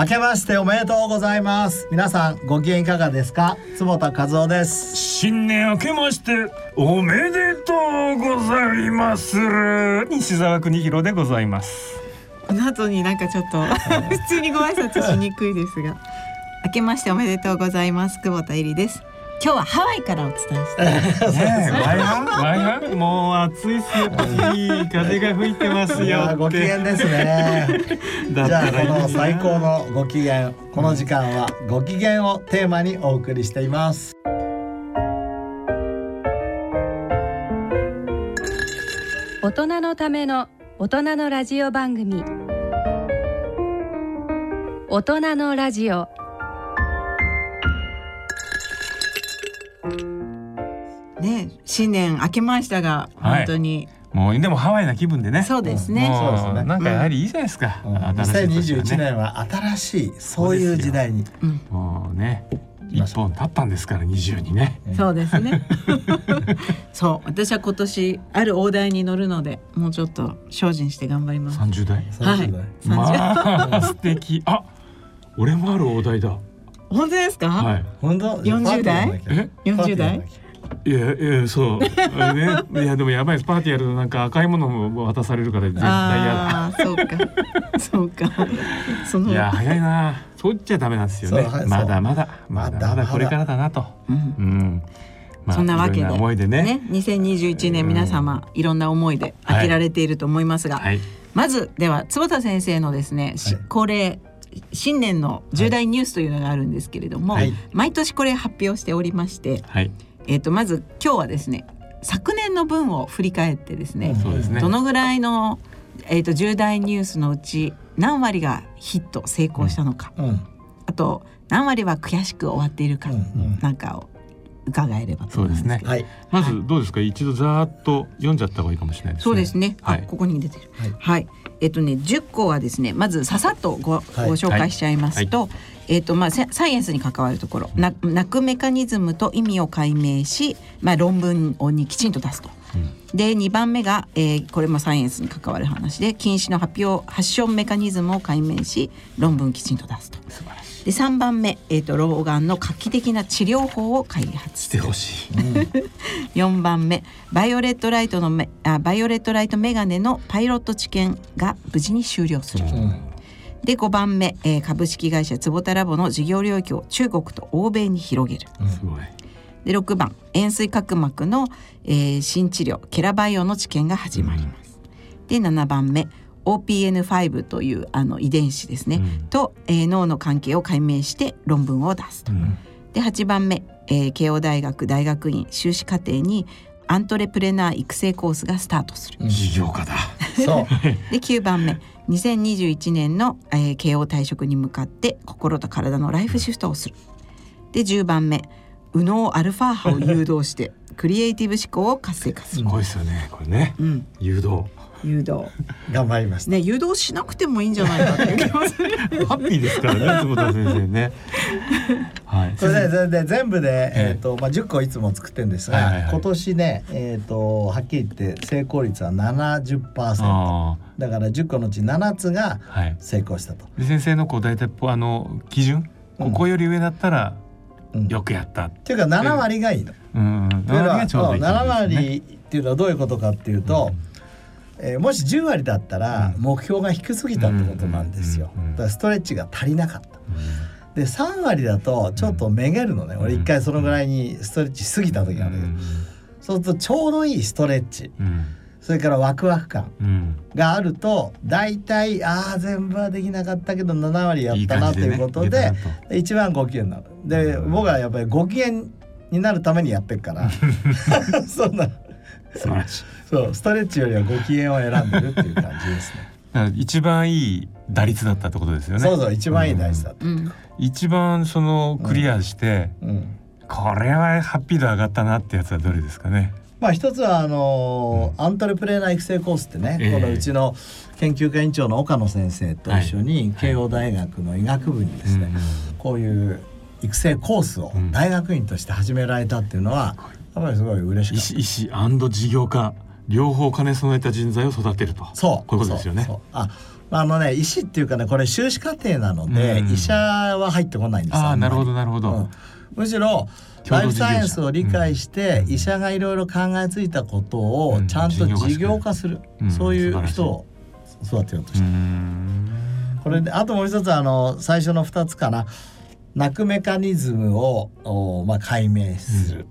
明けましておめでとうございます。皆さんご機嫌いかがですか？坪田和夫です。新年明けましておめでとうございます。西澤邦弘でございます。この後になんかちょっと 普通にご挨拶しにくいですが。明けましておめでとうございます。久保田恵里です今日はハワイからお伝えして ねえ、ワイハン、ワイハン、もう暑いっすよ。いい風が吹いてますよって。ご機嫌ですね。だじゃあこの最高のご機嫌この時間はご機嫌をテーマにお送りしています。大人のための大人のラジオ番組。大人のラジオね新年明けましたがはい本当に、もうでもハワイな気分でね。そうですね、もそうですね。なんかやはりいいじゃないですか。うん。新しい年は2021年は新しいそういう時代に。うんもうね、一本経ったんですから二十にね。そうですね。そう私は今年ある大台に乗るのでもうちょっと精進して頑張ります。三十代？はい。30代まあ素敵。あ、俺もある大台だ。本当ですか、はい。本当？40代？え？40代？いやいやそう。ね、いやでもやばいです。パーティーやるとなんか赤いものも渡されるから絶対嫌だ。あそうか そうかそのいや早いな。そう言っちゃダメなんですよね。まだまだまだままだこれからだなと。うんうん。まあそんなわけで思いでね。ね2021年皆様いろんな思いで開けられていると思いますが、はい。まずでは坪田先生のですね、しはい恒例新年の重大ニュースというのがあるんですけれども、はい毎年これ発表しておりまして、はい。えー、とまず今日はですね昨年の分を振り返ってですね、ねど。のぐらいの、えー、と重大ニュースのうち何割がヒット成功したのか、うんあと何割は悔しく終わっているか、うんうんなんかを伺えればとそうですね思いますけど。はいまずどうですか？一度ざーっと読んじゃった方がいいかもしれないですね。そうですね。はいあ、ここに出てる。はいはい。えっとね、10個はですね、まずささっとご,、はいご紹介しちゃいますと、えっとまあセサイエンスに関わるところ、な泣くメカニズムと意味を解明し、まあ論文をにきちんと出すと。で2番目が、えーこれもサイエンスに関わる話で近視の発表発症メカニズムを解明し論文きちんと出すと。で3番目、えー、と老眼の画期的な治療法を開発してほしい。4番目バイオレットライトのメあバイオレットライトメガネのパイロット治験が無事に終了する、うんで5番目、えー株式会社坪田ラボの事業領域を中国と欧米に広げる。すごい。で6番円錐角膜の、えー新治療ケラバイオの治験が始まります、で7番目 OPN5 というあの遺伝子ですね、うん。と、えー脳の関係を解明して論文を出すと、うん。で8番目、えー慶応大学大学院修士課程にアントレプレナー育成コースがスタートする。事業家だ。そうで9番目2021年の、えー慶応退職に向かって心と体のライフシフトをする。で10番目右脳アルファ波を誘導してクリエイティブ思考を活性化する。すごいですよね。これね。うん、誘導。誘導頑張りましたね誘導しなくてもいいんじゃないかっていう気もする。ハッピーですからね、坪田先生ね。はい。それでそれで全部で、えええーとまあ、10個いつも作ってるんですが、はいはいはい今年ね、えー、とはっきり言って成功率は70%あだから10個のうち7つが。成功したと。で先生のこう大体ぽあの基準、ここより上だったらうんよくやった。っていうか7割がいいの。うん。というのはがちょうどいい7ね。割っていうのはどういうことかっていうと、えーもし10割だったらうん。目標が低すぎたってことなんですよ。だからストレッチが足りなかった。で3割だとちょっとめげるのね、俺一回そのぐらいにストレッチしすぎた時がある。けど、そうするとちょうどいいストレッチ。うん。それからワクワク感うん。があると大体ああ全部はできなかったけど7割やったなということで一番ご機嫌になる。で僕はやっぱりご機嫌になるためにやってるから。そんな素晴らしい。そうストレッチよりはご機嫌を選んでるっていう感じですね。一番いい打率だったってことですよね。そうそう一番いい大事だった、うん、一番そのクリアして、うん。これはハッピー度上がったなってやつはどれですかね。まあ一つはあのーアントレプレーナー育成コースってね、ええ。このうちの研究科委員長の岡野先生と一緒に慶応大学の医学部にですね、こういう育成コースをうん。大学院として始められたっていうのはやっぱりすごい嬉しかった。医師医師事業家。両方兼ね備えた人材を育てると。そう。こういうことですよね。ああのね医師っていうかねこれ修士課程なので、うん。医者は入ってこないんですよ。ああなるほどなるほど、りうん。むしろライフサイエンスを理解して、うん。医者がいろいろ考えついたことうん。をちゃんと事業化する、うん。そういう人を育てようとうしてこれであともう一つあの最初の2つかな。泣くメカニズムを、おまあ、解明する、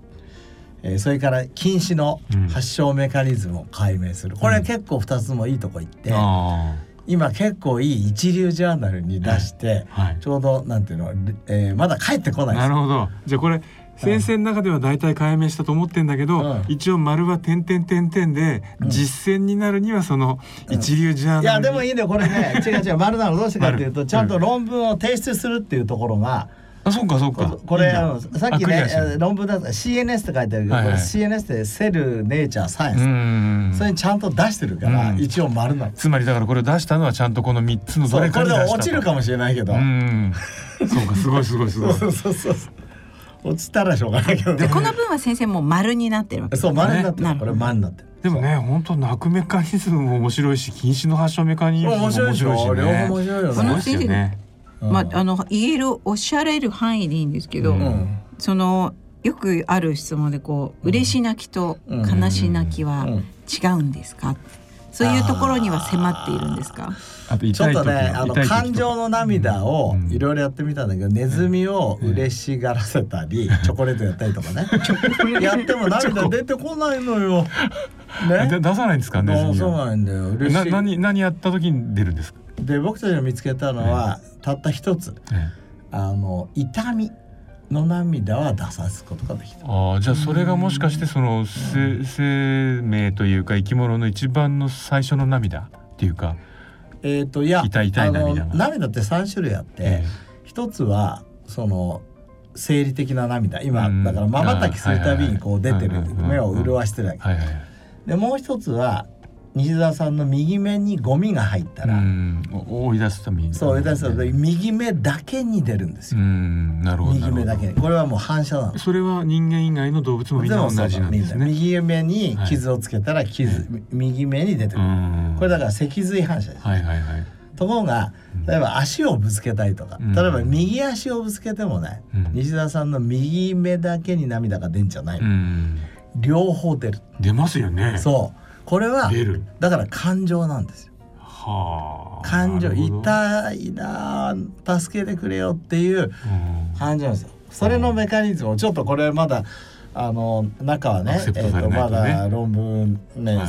えーそれから禁止のうん。発症メカニズムを解明する、これ結構2つもいいとこ行って、あ今結構いい一流ジャーナルに出して、あはい。ちょうどなんていうの、えーまだ帰ってこないなるほど。じゃあこれ先生の中では大体解明したと思ってんだけど、うん。一応丸は点々点々で、うん。実践になるにはその一流ジャーナルに、いやでもいいんだよこれね。違う違う。丸なのどうしてかっていうと丸。ちゃんと論文を提出するっていうところが、あそうかそうか。これあのさっきね論文だと CNS って書いてあるけど、はいはい。これ CNS ってセルネイチャーサイエンス、うん。それにちゃんと出してるから、うん。一応丸なの。つまりだからこれを出したのはちゃんとこの三つのどれかに出した落ちるかもしれないけど、うん。そうかすごいすごいすごい。そうそうそうそう。落ちたらしょうがないけどね。でこの分は先生もう丸になってるわけそう丸になってる、ねこれ丸になってる。でもね本当泣くメカニズムも面白いし禁止の発症メカニズムも面白いしね。両方面白いよね。すごいよね。うんまあ、あの言えるおっしゃれる範囲でいいんですけど、うん。うんそのよくある質問でこう嬉し泣きとうん。悲し泣きはうん。違うんですか、そういうところには迫っているんですか？あとちょっとねあの感情の涙をうん。いろいろやってみたんだけど、ネズミを嬉しがらせたり、チョコレートやったりとかね。やっても涙出てこないのよ。ね。出さないんですかね出さないんだよ。何何やった時に出るんですか、で僕たちが見つけたのは、たった一つ。あの痛みの涙は出さすことができた。ああじゃあそれがもしかしてそのせ生命というか生き物の一番の最初の涙？っていうか、えっ、といや痛い痛い涙涙って三種類あって、え一つはその生理的な涙。今うん。だから瞬きするたびにこう出てるはいはいはい。目を潤してるわけ。はいはい。でもう一つは西澤さんの右目にゴミが入ったら、追い出すために。そう追い出すと右目だけに出るんですうよ、んなるほど右目だけ。にこれはもう反射なの。それは人間以外の動物もみんな同じなんですね。右目に傷をつけたら傷、右目に出てくる、うん。これだから脊髄反射です、はいはいはい。ところが例えば足をぶつけたりとか、うん。例えば右足をぶつけてもね、うん。西澤さんの右目だけに涙が出んじゃない。の、うん。両方出る。出ますよね。そうこれは出る。だから感情なんですよ。はあ。感情痛いなあ助けてくれよっていううん。感情なんですよ。それのメカニズムをちょっとこれまだあの中はねアクセプトえーとまだ論文ね、はい。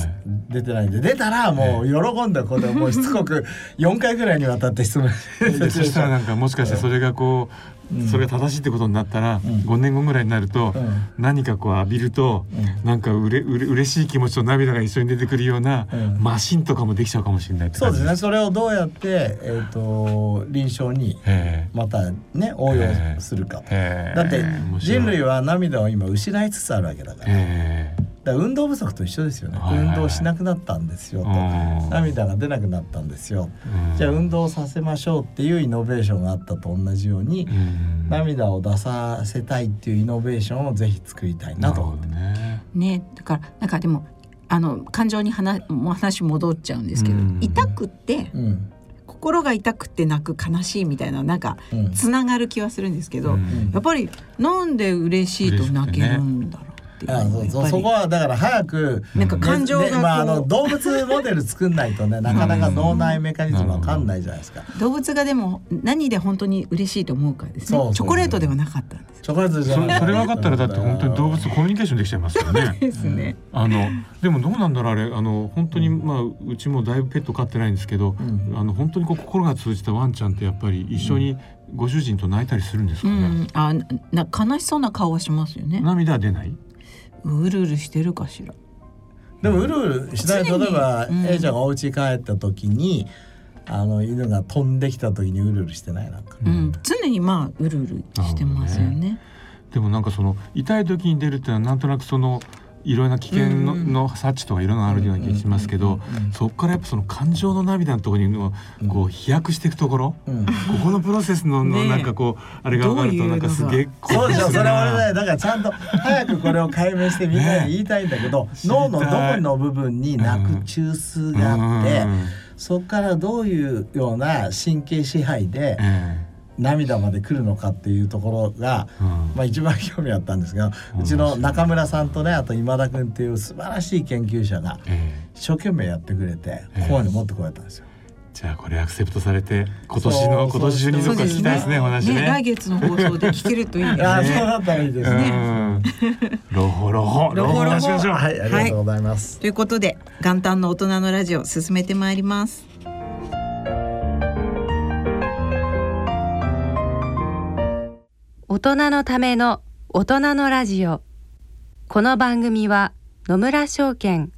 出てないんで出たらもう喜んでこれもうしつこく4回ぐらいにわたって質問 でそしたらなんかもしかしてそれがこう、うんそれが正しいってことになったら、ん。5年後ぐらいになると、うん。何かこう浴びると、うん。なんかうれうれ嬉しい気持ちと涙が一緒に出てくるような、うん。マシンとかもできちゃうかもしれないそうですね。それをどうやって、えー、と臨床にへまたね応用するか。だって人類は涙を今失いつつあるわけだからだ運動不足と一緒ですよね。はい。はいはい運動しなくなったんですよと。うん。涙が出なくなったんですよ。えじゃあ運動させましょうっていうイノベーションがあったと同じようにうん。涙を出させたいっていうイノベーションをぜひ作りたいなと思って。ね。ねだからなんかでもあの感情に話話戻っちゃうんですけど、うん。痛くってうん。心が痛くて泣く悲しいみたいななんかうん。つながる気はするんですけど、うん。やっぱりなんで嬉しいと泣けるんだろうっていうあそうそこはだから早くなんか感情がまあ、あの動物モデル作んないとねなかなか脳内メカニズムわかんないじゃないですか。動物がでも何で本当に嬉しいと思うかですね。そうそう。チョコレートではなかったんです。チョコレートじゃない。そそれ分かったらだって本当に動物とコミュニケーションできちゃいますよね。ですね、あのでもどうなんだろうあれ。あの本当にまあうちもだいぶペット飼ってないんですけど、うん。あの本当にこう心が通じたワンちゃんってやっぱり一緒にご主人と泣いたりするんですかね。うん、あな悲しそうな顔はしますよね。涙は出ない。うるうるしてるかしら。でもうるうるしない例えば、うん。A ちゃんがお家帰った時にあの犬が飛んできた時にうるうるしてないなんか。うん、常にまあうるうるしてますよね。でもなんかその痛い時に出るっていうのはなんとなくそのいろんな危険の,、うんの察知とかいろんなのあるような気がしますけど、そこからやっぱその感情の涙のところにこう飛躍していくところ、うん。ここのプロセスののなんかこうあれが分かるとなんかすげえそうでしょ。それは俺ねねだからちゃんと早くこれを解明してみんなに言いたいんだけど、脳のどこの部分に泣く中枢があって、そこからどういうような神経支配でえ涙まで来るのかっていうところが、えうんまあ、一番興味あったんですがうちの中村さんとねあと今田君っていう素晴らしい研究者がええ一生懸命やってくれてええここまで持ってこられたんですよ。じゃあこれアクセプトされて今年の今年中にどっか聞きたいですねお話ね。来月の放送で聞けるといいですああね。そうだったらいいですね。うんロホロホロホロホしましょう。はいありがとうございます。ということで元旦の大人のラジオ進めてまいります。大人のための大人のラジオ。この番組は野村証券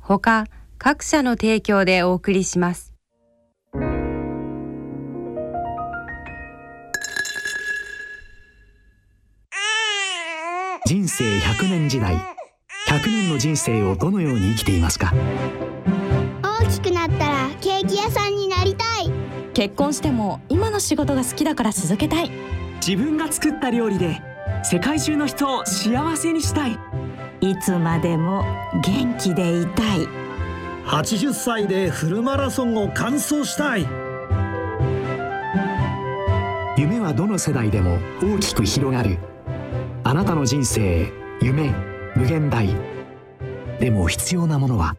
ほか各社の提供でお送りします。人生100年時代100年の人生をどのように生きていますか？大きくなったらケーキ屋さんになりたい。結婚しても今の仕事が好きだから続けたい自分が作った料理で世界中の人を幸せにしたい。いつまでも元気でいたい。80歳でフルマラソンを完走したい。夢はどの世代でも大きく広がる。あなたの人生夢無限大。でも必要なものは。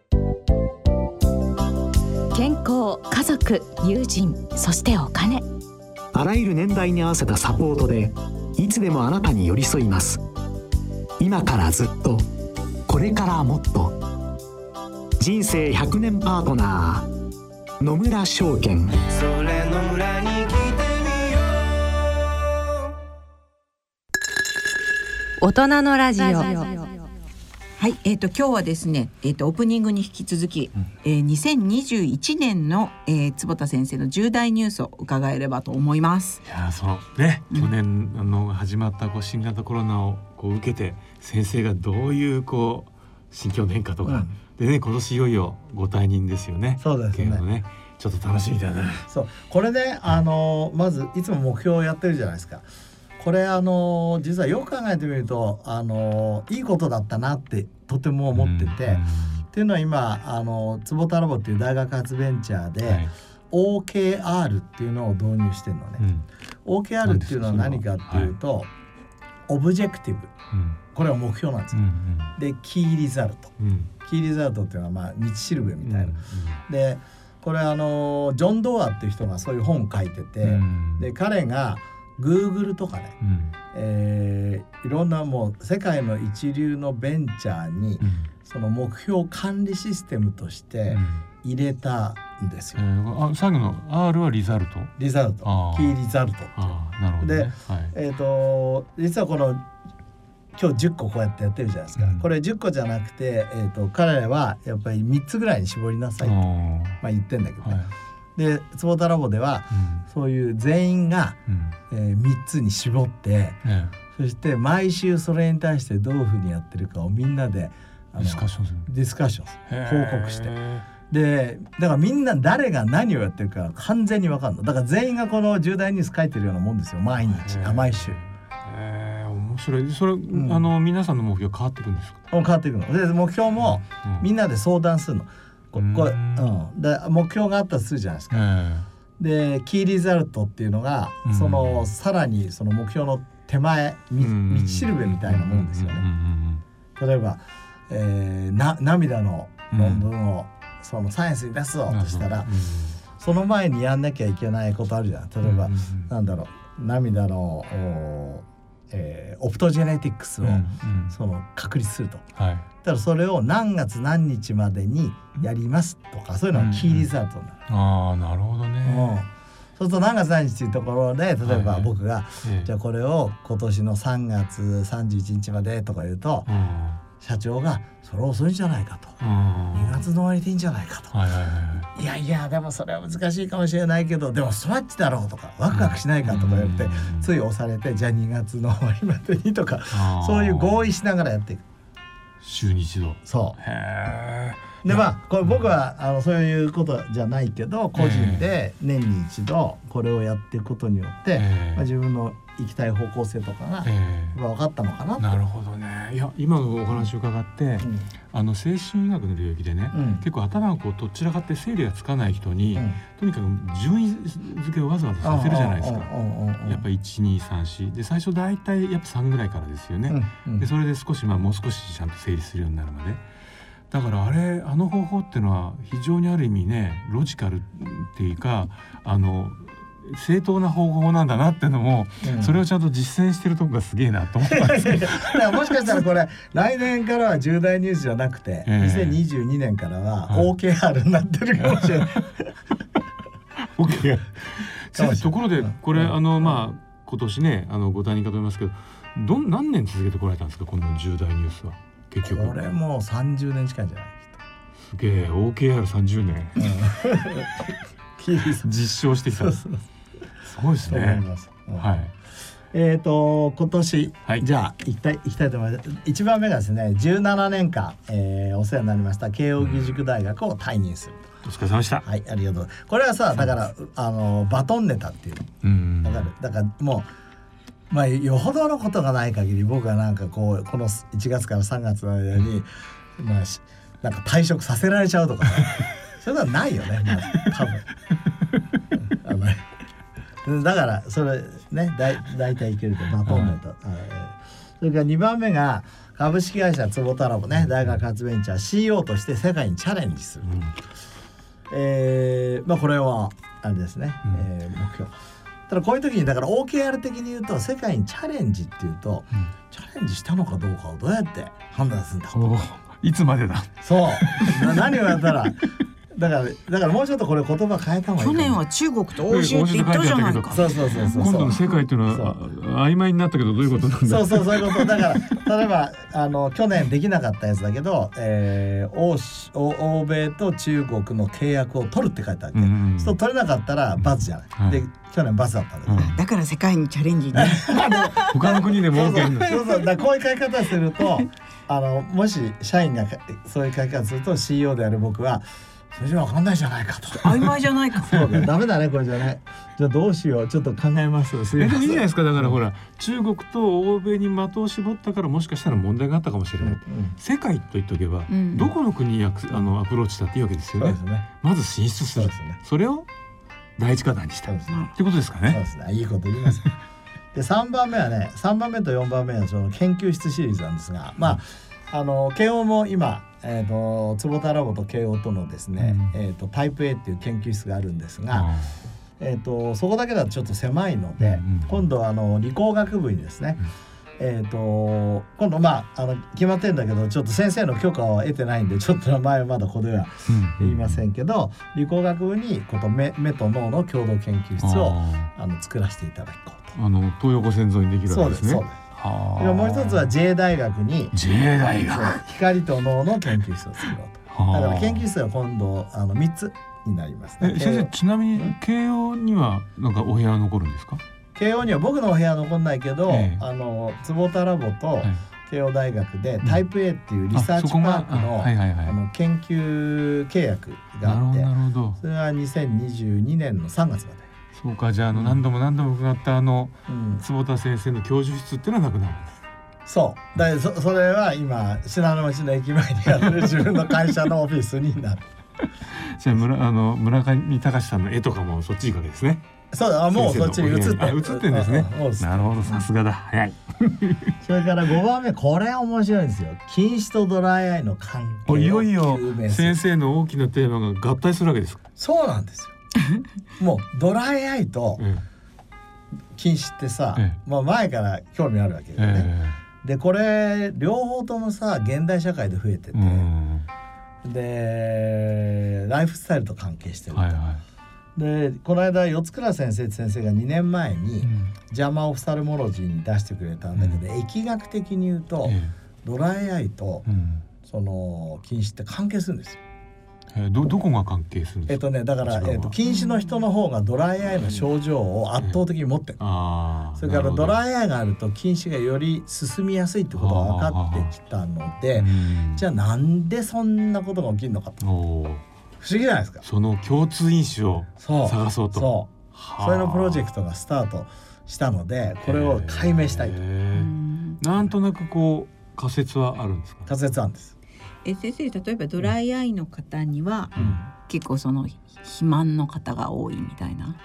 健康家族友人そしてお金あらゆる年代に合わせたサポートでいつでもあなたに寄り添います。今からずっとこれからもっと。人生100年パートナー野村証券。大人のラジオはい、えっ、と今日はですね、えっ、とオープニングに引き続き、えー、2021年の、えー、坪田先生の重大ニュースを伺えればと思います。いやそのね去年あの始まったこう新型コロナをこう受けて先生がどういうこう心境の変化とか、でね今年いよいよご退任ですよね。そうですねちょっと楽しみだな。そうこれねあのまずいつも目標をやってるじゃないですか。これあの実はよく考えてみるとあのいいことだったなってとても思ってて、っていうのは今あの坪田ラボっていう大学発ベンチャーで、はい。OKR っていうのを導入してるのね。うん。OKR っていうのは何かっていうと、 objective。うんこれは目標なんですうよ。んで key result。うん。うん key result っていうのはまあ道しるべみたいな。うんでこれあのジョン・ドアっていう人がそういう本を書いてて、うん。で彼が Google とかね、うんえーいろんなもう世界の一流のベンチャーにうんその目標管理システムとして入れたんですよ。えー、あ最後の R はリザルト？リザルトキーリザルト。ああなるほど、ね。ではい。えっ、と実はこの今日10個こうやってやってるじゃないですか。うんこれ10個じゃなくて、えー、と彼らはやっぱり3つぐらいに絞りなさいと、あまあ、言ってんだけどね。ーはい。で坪田ラボではそういう全員が、うん。えー、3つに絞ってそして毎週それに対してどういうふうにやってるかをみんなでディスカッションする。ディスカッション報告して。でだからみんな誰が何をやってるか完全に分かるのだから全員がこの重大ニュース書いてるようなもんですよ毎日。毎週。ええ面白い。それ、ん。あの皆さんの目標変わっていくんですか？変わっていくの。で目標もうん。みんなで相談するのここれ、うん。うん、で目標があったとするじゃないですか。えでキーリザルトっていうのがうん。そのさらにその目標の手前えみ道しるべみたいなもんですよね。例えば、えーな涙の論文を、そのサイエンスに出すぞとしたら、その前にやんなきゃいけないことあるじゃん。例えば、なんだろう。涙のお、えーオプトジェネティクスを、その確立すると。はい。だからそれを何月何日までにやりますとかそういうのがキーリザルトになる。ああなるほどうんね。そうすると何月何日っていうところで例えばはいはい僕が、ええじゃあこれを今年の3月31日までとか言うと、うん社長が「それ遅いんじゃないか」とうん「2月の終わりでいいんじゃないか」とはいはいはい。「いやいやでもそれは難しいかもしれないけどでもスワッチだろう」とか「ワクワクしないか」とか言って、うんつい押されて「じゃあ2月の終わりまでに」とかそういう合意しながらやっていく。週に一度。そ。うでまあこれ僕はあのそういうことじゃないけど個人で年に一度これをやっていくことによって、ええまあ、自分の行きたい方向性とかが、ええ。分かったのかなと。なるほどね。いや今のお話を伺って、うん。あの精神医学の領域でね、うん。結構頭がこうどちらかって整理がつかない人に、うん。とにかく順位付けをわざわざさせるじゃないですか。やっぱ1234で最初大体やっぱ3ぐらいからですよね。でそれで少しまあもう少しちゃんと整理するようになるまで。だからあれあの方法っていうのは非常にある意味ねロジカルっていうかあの正当な方法なんだなっていうのも、うん。それをちゃんと実践してるとこがすげえなと思ったんですよ。だからもしかしたらこれ来年からは重大ニュースじゃなくて、ええ。2022年からははい。OKR になってるかもしれない。OK かもしれない。ところでうん。これ、うん。あのまあ今年ねあのご退任かと思いますけどどん何年続けてこられたんですかこの重大ニュースは結局。これもう30年近いんじゃない？すげえ OKR30 年きっと。キーさん。実証してきたそうそうすごいですねはいえっ、と今年、はいじゃあ行きたい行きたいと思います。一番目がですね、17年間、えーお世話になりました慶應義塾大学を退任する。お疲れ様でしたはい、ありがとう。これはさ、だからあのバトンネタっていう。うんわかる？だからもう。まあよほどのことがない限り僕はなんかこうこの1月から3月の間に、まあしなんか退職させられちゃうとかね そういうのはないよねまず多分だからそれねだい大体いけるとバトンネタ、はい。それから2番目が株式会社坪田ラボね大学発ベンチャー CEO として世界にチャレンジする、えーまあこれはあれですね、うん。えー目標。ただこういう時にだから OKR 的に言うと世界にチャレンジっていうと、うん。チャレンジしたのかどうかをどうやって判断するんだいつまでだ。そう。な 何をやったらだからだからもうちょっとこれ言葉変えた方がいい去年は中国と欧州って言ったじゃないか。そうそうそうそう。今度の世界っていうのはあ曖昧になったけどどういうことなんだそうそうそういうこと。だから例えばあの去年できなかったやつだけど、えー、欧州欧欧米と中国の契約を取るって書いてあるわけ、うんうん。そう取れなかったら罰じゃない、はい。で去年罰だったんだけど、うん。だから世界にチャレンジね。他の国でもそうそう。そうだからこういう書き方するとあのもし社員がそういう書き方すると CEO である僕はそれじゃ分かんないじゃないかと。曖昧じゃないか。そうだダメだねこれじゃない。じゃあどうしようちょっと考えます。すいいいじゃないですかだからほら中国と欧米に的を絞ったからもしかしたら問題があったかもしれない、うん世界と言っとけば、うんどこの国にあのアプローチしたっていいわけですよねね。まず進出するそうですね。それを第一課題にしたっそうですね。てことですかねそうですね。いいこと言います。で3番目はね3番目と4番目はその研究室シリーズなんですがまああの慶応も今、えー、と坪田ラボと慶応とのですね、うん。えー、とタイプ A っていう研究室があるんですが、あえー、とそこだけだとちょっと狭いので、うんうん今度はあの理工学部にですね、えー、と今度まああの決まってるんだけどちょっと先生の許可を得てないんでちょっと名前はまだここではうん言いませんけど、理工学部にこと目目と脳の共同研究室をああ。の作らせていただこうーあの東横線沿いにできと。るわけですね。そうです。はあでもう一つは J 大学に J 大学。光と脳の研究室を作ろうと。はあ。だから研究室は今度あの三つになりますね。え先生ちなみに慶応にはなんかお部屋は残るんですか、慶応には僕のお部屋は残んないけど、ええ。あの坪田ラボとはい慶応大学でん。タイプ A っていうリサーチパークの,、あの研究契約があってなるほどそれは2022年の3月まで。そうかじゃああの何度も何度も伺ったあのうん、坪田先生の教授室っていうのはなくなるんです。そう。だそそれは今信濃町の駅前にある 自分の会社のオフィスになる。じゃあ村あの村上隆さんの絵とかもそっち行くわけですね。そうだあもうそっちに移って。あ映ってんですね。なるほどさすがだ。早い。それから5番目これ面白いんですよ。禁止とドライアイの関係いよいよ先生の大きなテーマが合体するわけですか、そうなんですよもうドライアイとえ禁止ってさ、えまあ前から興味あるわけえよね、えでこれ両方ともさ現代社会で増えてて、でライフスタイルと関係してると、はいはでこの間四倉先生って先生が2年前にい、うん「ジャマ・オフサルモロジー」に出してくれたんだけど、疫学的に言うと、えドライアイとえうん。その禁止って関係するんですよ。えーどどこが関係するんですか、えっとねだから、えっと、禁止の人の方がドライアイの症状を圧倒的に持ってる、ああそれからドイライアイがあると禁止がより進みやすいってことが分かってきたのでじゃあなんでそんなことが起きるのかと。不思議じゃないですか？その共通因子を探そうと。そう。それのプロジェクトがスタートしたのでこれを解明したいと。なんとなくこう仮説はあるんですか？仮説なんですえ先生例えばドライアイの方には、結構その肥満の方が多いみたいな。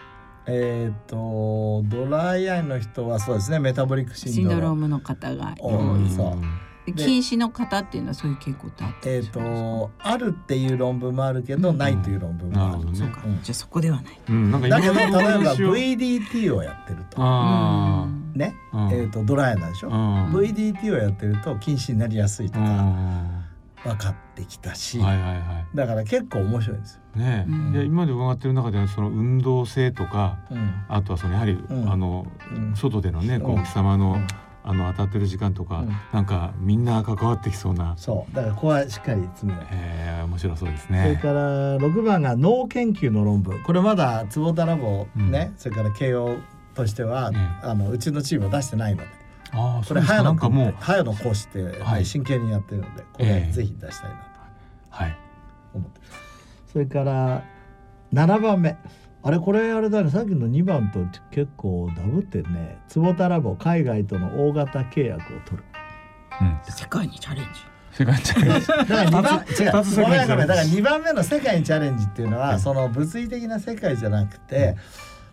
えっ、とドライアイの人はそうですねメタボリックシンドロー。ムの方が多い。そう。禁止の方っていうのはそういう傾向ってあってえっ、とあるっていう論文もあるけど、ないという論文もある、そうか、じゃあそこではない、うん、なんかだけど例えば VDT を。やってると。あね、うん。えっ、とドライアイなんでしょ、うん。VDT をやってると禁止になりやすいとあか分かってきたし、はいはいはだから結構面白いんですねえ、で今まで伺ってる中ではその運動性とか、うん。あとはそのやはり、ん。あの、うん。外でのねこううんお日様の、あの当たってる時間とか、うん。なんかみんな関わってきそうな。そうだからここはしっかり詰めえー、面白そうですそれね。から6番が脳研究の論文。これまだ坪田ラボね、それから慶応としては、あのうちのチームは出してないのでああこれ早野君なんかもうって早野講師って、ねはい。真剣にやってるのでこれええ。ぜひ出したいなとはい思ってる、それから7番目。あれこれあれだね。さっきの2番と結構ダブってるね。坪田ラボ海外との大型契約を取る。世界にチャレンジ。世界チャレンジ。だから2番違二つう。ごめんごめんだから世界チャレンジ。2番目の世界にチャレンジっていうのは、その物理的な世界じゃなくて、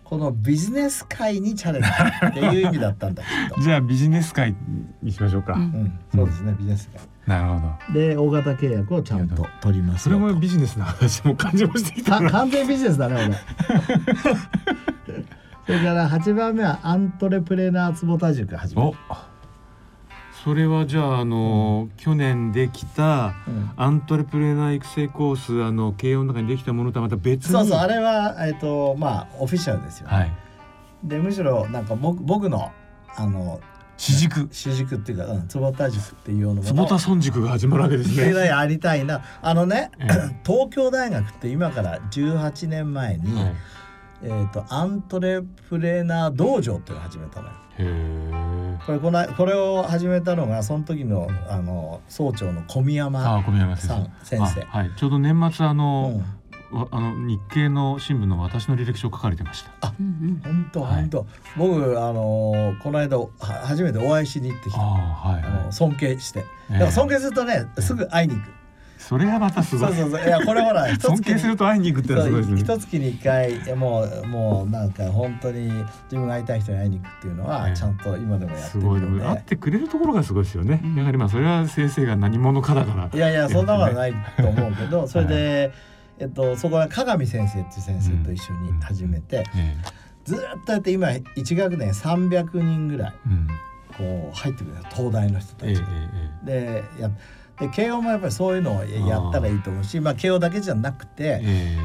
このビジネス界にチャレンジっていう意味だったんだけど じゃあビジネス界にしましょうか。うん、そうですねビジネス界。なるほど。で大型契約をちゃんと取りますそれもビジネスの話も感じもした完全ビジネスだね俺。それから8番目はアントレプレナー坪田塾始めおそれはじゃああの、去年できたうん。アントレプレナー育成コースあの慶応の中にできたものとはまた別に。そうそうあれはえっ、とまあオフィシャルですよ、はい。でむしろなんか僕僕のあの主軸。主軸っていうか、うん、坪田塾っていうような坪田村塾が始まるわけですね。やりたいな。あのね、え 東京大学って今から18年前に、はい。えー、とアントレプレーナー道場っていうのを始めたのよ。へえ。これこのこれを始めたのがその時のあの総長の小宮あ山さん生。先生。あはい。ちょうど年末あの、わあの日経の新聞の私の履歴書書かれてました。本当はい本当、僕あのこの間は初めてお会いしに行ってきた。あはいあの尊敬して。ええだから尊敬するとね、すぐ会いに行く。それがまたすごい。そうそうそういやこれほら 一尊敬すると会いに行くってすごいですね。一月に一回もうもうなんか本当に自分が会いたい人に会いに行くっていうのはええちゃんと今でもやってすごいるので、会ってくれるところがすごいですよね。やはりまあそれは先生が何者かだから。いやいやそんなことはないと思うけどそれで、えっとそこは鏡先生っていう先生と一緒に始めて、えずーっとやって今1学年300人ぐらいえうん。こう入ってくる東大の人たええちが。でやで慶応もやっぱりそういうのをややったらいいと思うしまあ慶応だけじゃなくて、え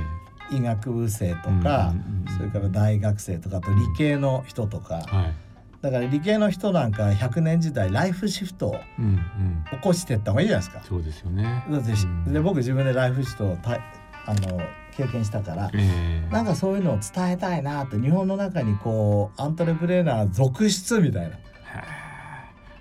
医学部生とか、それから大学生とかあと理系の人とか、はい。だから理系の人なんか100年時代ライフシフトをうんうん。起こしていった方がいいじゃないですか。そうですよね。だってしで僕自分でライフシフトをたあの経験したから、ええなんかそういうのを伝えたいなって日本の中にこうアントレプレーナー続出みたいな。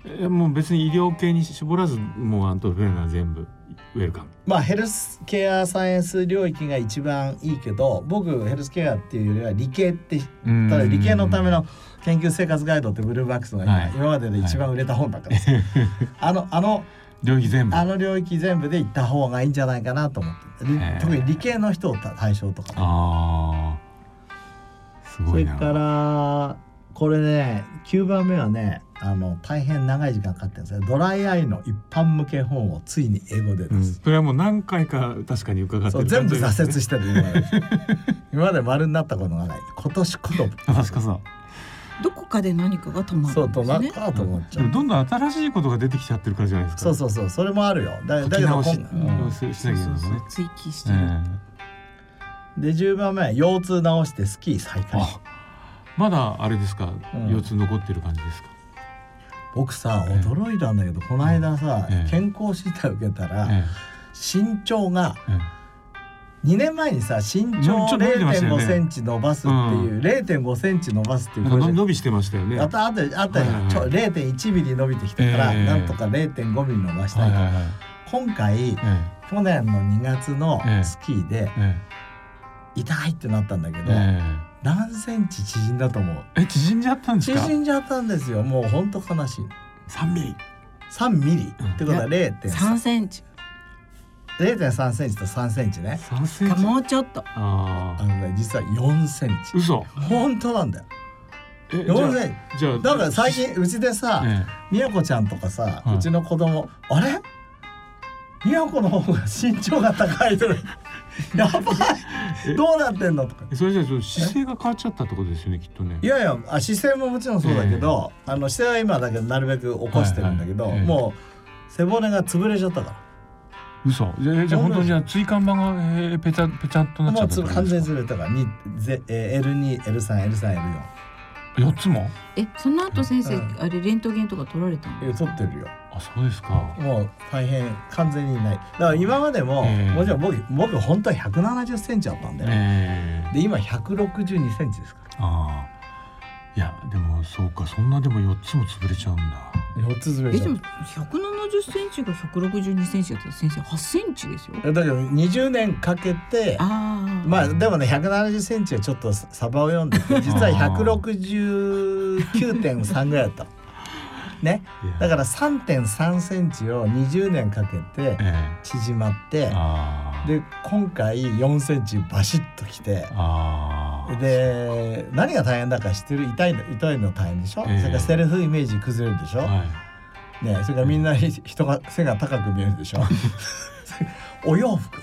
えもう別に医療系に絞らずもうアントレプレーナー全部ウェルカム。まあヘルスケアサイエンス領域が一番いいけど僕ヘルスケアっていうよりは理系ってうんただ理系のための研究生活ガイドってブルーバックスの今,、はい今までで一番売れた本だから さ、あのあの領域全部。あの領域全部で行った方がいいんじゃないかなと思って特に理系の人を対象とかああ。すそごいな。れからこれね9番目はねあの大変長い時間かかってるんですよドライアイの一般向け本をついに英語でうん、それはもう何回か確かに伺ってる。そう全部挫折してる今まで今まで丸になったことがない。今年こそ。確かさ。どこかで何かが止まるそうんですね。となっかなと思っちゃう。でもどんどん新しいことが出てきちゃってるからじゃないですか。そうそうそう。それもあるよ。だだけど書き直し。今うん。ししなきゃいけないですね。追記してえる、えで10番目は腰痛治してスキー再開。まだあれですか、うん。腰痛残ってる感じですか。僕さええ驚いたんだけどこの間さええ。健康診断受けたらえ身長がええ。2年前にさ身長ちょっと伸びてましたよね。0.5センチ伸ばすっていう、0.5センチ伸ばすってえいう伸びしてましたよね。あとあとあとはいはいはい。ちょ0.1ミリ伸びてきたから、ええ。なんとか0.5ミリ伸ばしたいと。今回、え去年の2月のええ。スキーでええ。痛いってなったんだけど、え何センチ縮んだと思う？え縮んじゃったんですか？縮んじゃったんですよ。もう本当悲しい。3ミリ。3ミリ、ってことは0.3 3センチ。0.3センチと3センチね。3センかチもうちょっと。ああのね実は4センチ。嘘。本当なんだよ。え4センチ。じゃあだから最近うちでさ、えみやこちゃんとかさ、はいうちの子供あれ？みやこの方が身長が高いとか やばえ？いどうなってんのとか。えそれじゃあ姿勢が変わっちゃったってことですよねきっとね。いやいやあ姿勢ももちろんそうだけど、あの姿勢は今だけどなるべく起こしてるんだけど、はいはいええ。もう背骨が潰れちゃったか嘘。じゃあじゃあ本当に。じゃあ椎間板が、えー、ペチャペチャっとならもうっちゃったってことつ完全にですか潰れたからにぜ、えー、L2L3L3L4 4つもえその後先生、うんあれレントゲンとか取られたのえ取ってるよあそうですか。もう大変完全にない。だから今までも、ええ。もちろん僕僕本当は170センチあったんだよ、えー、で今162センチですから。ああ。いやでもそうかそんなでも4つも潰れちゃうんだ。4つ潰れえでもちゃう170センチが162センチだったら先生8センチですよ。えだけど20年かけてああ。まあでもね170センチはちょっとサバを読んでて実は169.3ぐらいだった。のね。だから3.3センチを20年かけてえ縮まってー、あー。で今回4センチバシッときてで何が大変だか知ってる？痛いの痛いの大変でしょ、ええ。それからセルフイメージ崩れるでしょ、はい。ね、それからみんな人が背が高く見えるでしょ？お洋服。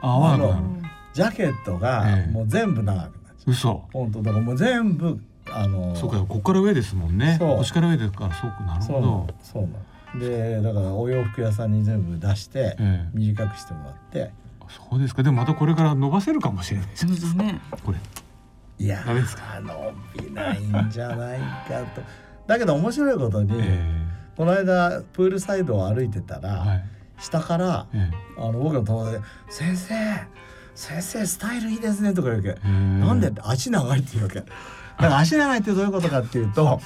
あ合わなくなるジャケットがええ。もう全部長くなっちゃう、嘘。本当だからもう全部あのそうかここから上ですもんね。腰から上ですからそうかなるそうなほどのそうなのでだからお洋服屋さんに全部出してええ。短くしてもらって。そうですか。でもまたこれから伸ばせるかもしれないですそうだね。これ。いやダメですか？伸びないんじゃないかと。だけど面白いことに、えこの間プールサイドを歩いてたら、ー、はい。下からえあの僕の友達が「先生先生スタイルいいですね」とか言うわけ。なんで?って足長いって言うわけ。だから足長いってどういうことかっていうと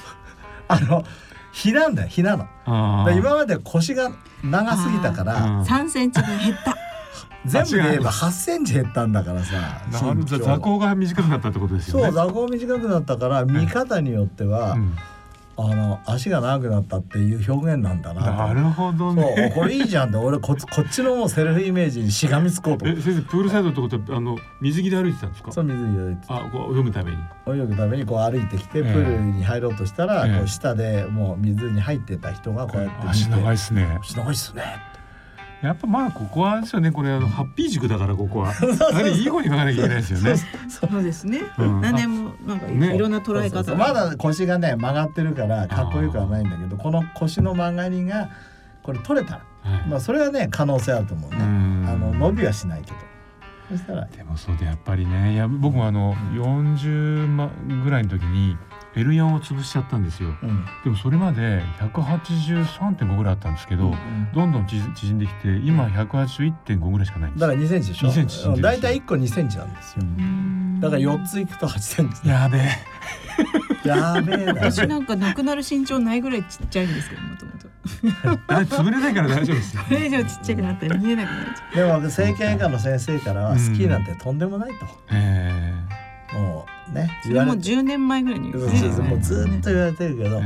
あのひなんだよひなの。今まで腰が長すぎたからうん。3センチ分減った。全部で言えば8センチ減ったんだからさ座高が短くなったってことですよね。そう座高短くなったから見方によっては、うんあの足が長くなったっていう表現なんだなと。なるほどね。これいいじゃんって。俺こっちこっちのセルフイメージにしがみつこうと。え先生プールサイドってことはあの水着で歩いてたんですか？そう水着であこう泳ぐために。泳ぐためにこう歩いてきてええ。プールに入ろうとしたら、ええ。こう下でもう水に入ってた人がこうやって見て。足長いっすね。足長いっすねやっぱまあここはですよね。これあのハッピー塾だからここは。あれいい方に考えなきゃいけないですよね。そうですね、うん。何年もなんかねいろんな捉え方そうそうそう。まだ腰がね曲がってるからかっこよくはないんだけどこの腰の曲がりがこれ取れたらはい。まあそれはね可能性あると思うね。うん。あの伸びはしないけど。そしたら。でもそうでやっぱりねいや僕もあの40まぐらいの時に L4 を潰しちゃったんですよ。うん。でもそれまで183.5ぐらいあったんですけど、どんどん縮縮んできて今181.5ぐらいしかないんですだから2センチでしょ？2センチ縮んでるだいたい1個2センチなんですよ。だから4ついくと8センチ。やべえ。やべえな。私なんかなくなる身長ないぐらいちっちゃいんですけどもともとあれ潰れないから大丈夫ですよ。これ以上ちっちゃくなったら見えなくなっちゃでも整形外科の先生からはスキーなんてとんでもないと、えもうねうそれも10年前ぐらいに言われてそうそうもうずっと言われてるけど、ー、だか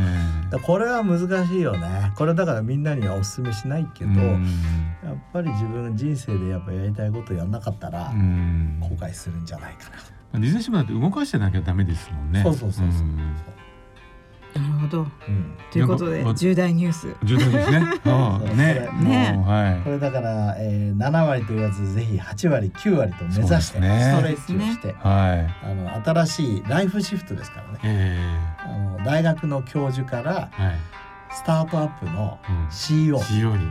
えらこれは難しいよね。これだからみんなにはお勧めしないけど、ー、やっぱり自分人生でやっぱやりたいことやんなかったらうん。後悔するんじゃないかな、まあディズニーシーもだって動かしてなきゃダメですもんね。そうそうそうそう、んなるほど。うん。ということで重大ニュース。重大です ね。ね。ね。はい。これだから、えー、7割と言わずぜひ8割9割と目指してね。ストレッチをして、はい。あの新しいライフシフトですからね。えあの大学の教授からー、はい。スタートアップのうん。CEO、CEO に。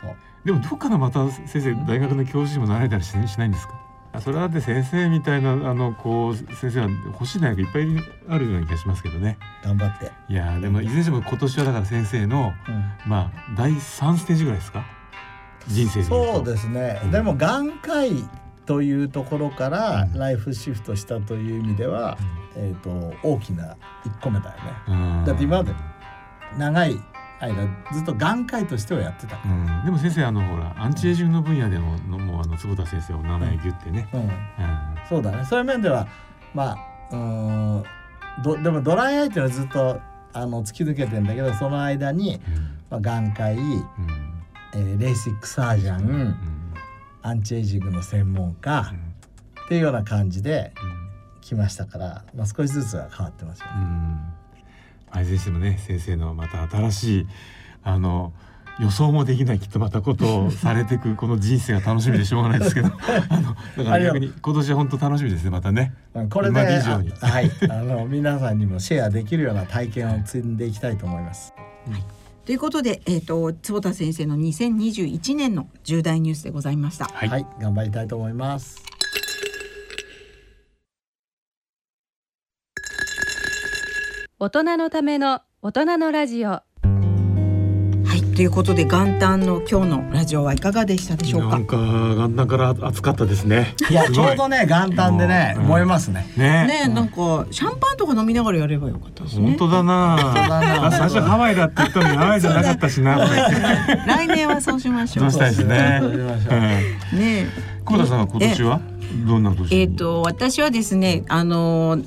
そう。でもどっからまた先生大学の教授にもなられたりししないんですか？あそれはだって先生みたいなあのこう先生は欲しい大学いっぱいあるような気がしますけどね。頑張って、いやーでもいずれにしても今年はだから先生のまあ第3ステージぐらいですか？人生そうと。ですね、うん。でも眼科医というところからうん。ライフシフトしたという意味では、えー、と大きな1個目だよね。うん。だって今まで長い間ずっと眼科医としてはやってた。かうん、でも先生あのほらアンチエイジングの分野でものもうあの坪田先生お名前ギュってね、ら、うん。うん。そうだね。そういう面ではまあうんどでもドライアイっていうのはずっとあの突き抜けてんだけどその間に、まあ、眼科医、えーレーシックサージャン、アンチエイジングの専門家、っていうような感じで来ましたから、まあ、少しずつは変わってますよね。あいずれにしてもね。先生のまた新しいあの予想もできないきっとまたことをされていくこの人生が楽しみでしょうがないですけど。あのだから逆に今年は本当楽しみですねまたね。うんこれで今まで以上に。あはい。あの皆さんにもシェアできるような体験を積んでいきたいと思います。ということで、えっ、と坪田先生の2021年の重大ニュースでございました。はい、頑張りたいと思います。大人のための大人のラジオ。はい、ということで元旦の今日のラジオはいかがでしたでしょうか？なん。か元旦から暑かったですね。いやちょうどね元旦でねうん。燃えますね。ね。なんかシャンパンとか飲みながらやればよかったですね。本当だな。最初ハワイだって言ったのにハワイじゃなかったしな 来年はそうしましょう。そうしたいですね。そうしましょう。うん。ね。え。久保田さんは今年は？どんな年？えっ、と私はですねあの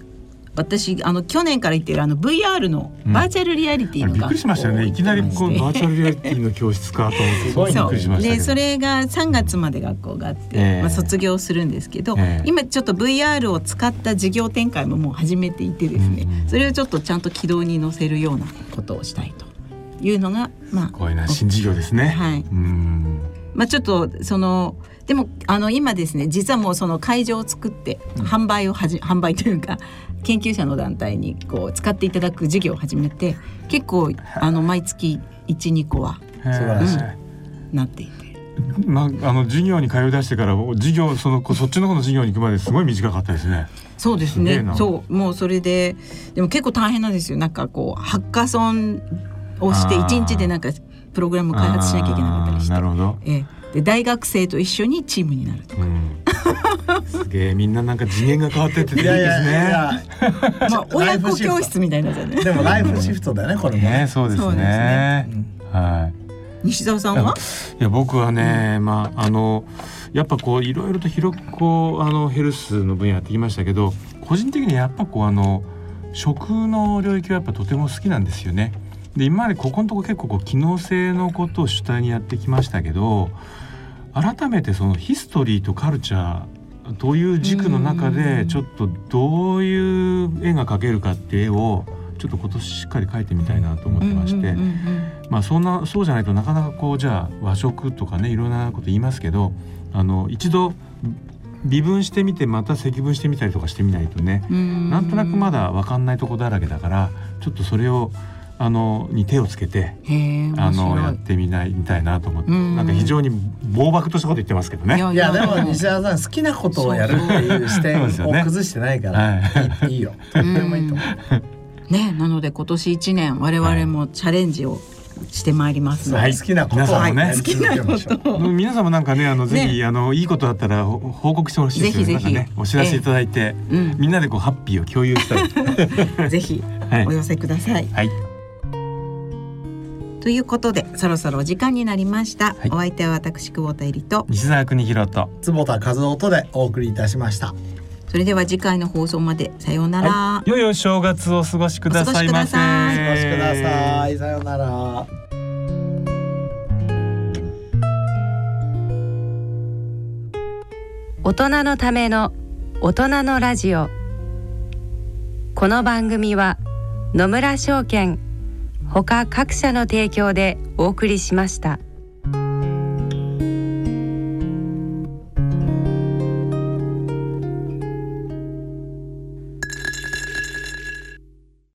私あの去年から言ってるあの VR のバーチャルリアリティのあれびっくりしましたよね。いきなりこうバーチャルリアリティの教室かと思ってすごいびっくりしましたでそれが3月まで学校があって、ええ。まあ、卒業するんですけど、ええ。今ちょっと VR を使った事業展開ももう始めていてですね、それをちょっとちゃんと軌道に乗せるようなことをしたいというのがまあこういうな。新事業ですね。はい。うんまあ、ちょっとそのでもあの今ですね実はもうその会場を作って販売をはじ、販売というか研究者の団体にこう使っていただく事業を始めて結構あの毎月12個は素晴らしい。なっていて。まあ、あの授業に通い出してから授業そのこそっちの方の授業に行くまですごい短かったですね。そうですね。そうもうそれででも結構大変なんですよ。なんかこうハッカソンをしてあー。一日でなんかプログラム開発しなきゃいけなかったりしてなるほど。ええで大学生と一緒にチームになるとうん、すげえみんななんか次元が変わってってていいですね。やいやまあ 親子教室みたいになっちゃうねでもライフシフトだよねこれもね。ねそうですね。はい。西澤さんは、いや僕はね、まああのやっぱこういろいろと広くこうあのヘルスの分野やってきましたけど個人的にやっぱこうあの食の領域はやっぱとても好きなんですよね。で今までここのとこ結構こう機能性のことを主体にやってきましたけど改めてそのヒストリーとカルチャーという軸の中でちょっとどういう絵が描けるかっていう絵をちょっと今年しっかり描いてみたいなと思ってまして。まあそんなそうじゃないとなかなかこうじゃあ和食とかねいろんなこと言いますけどあの一度微分してみてまた積分してみたりとかしてみないとねうんなんとなくまだ分かんないとこだらけだからちょっとそれをあのに手をつけてあのやってみないみたいなと思ってうんなんか非常に暴漠としたこと言ってますけどね。いやでも西田さん好きなことをやるっていう視点を崩してないからいいいいよ。とってもいいと思う。ねなので今年一年我々もチャレンジをしてまいりますので、はい好きなことを皆さんもねやり続けましょう。うん皆さんもなんかねあのぜひ、ねあのいいことあったらほ報告してほしいですよね。ぜひぜひねお知らせいただいて、うんみんなでこうハッピーを共有したい。ぜひ はいお寄せください。はい。ということでそろそろお時間になりました。はいお相手は私久保田絵里と西澤邦弘と。坪田和夫とでお送りいたしました。それでは次回の放送までさようなら。良いお正月をお過ごしくださいませ。お過ごしくださいお越しください。さようなら。大人のための大人のラジオこの番組は野村証券他各社の提供でお送りしました。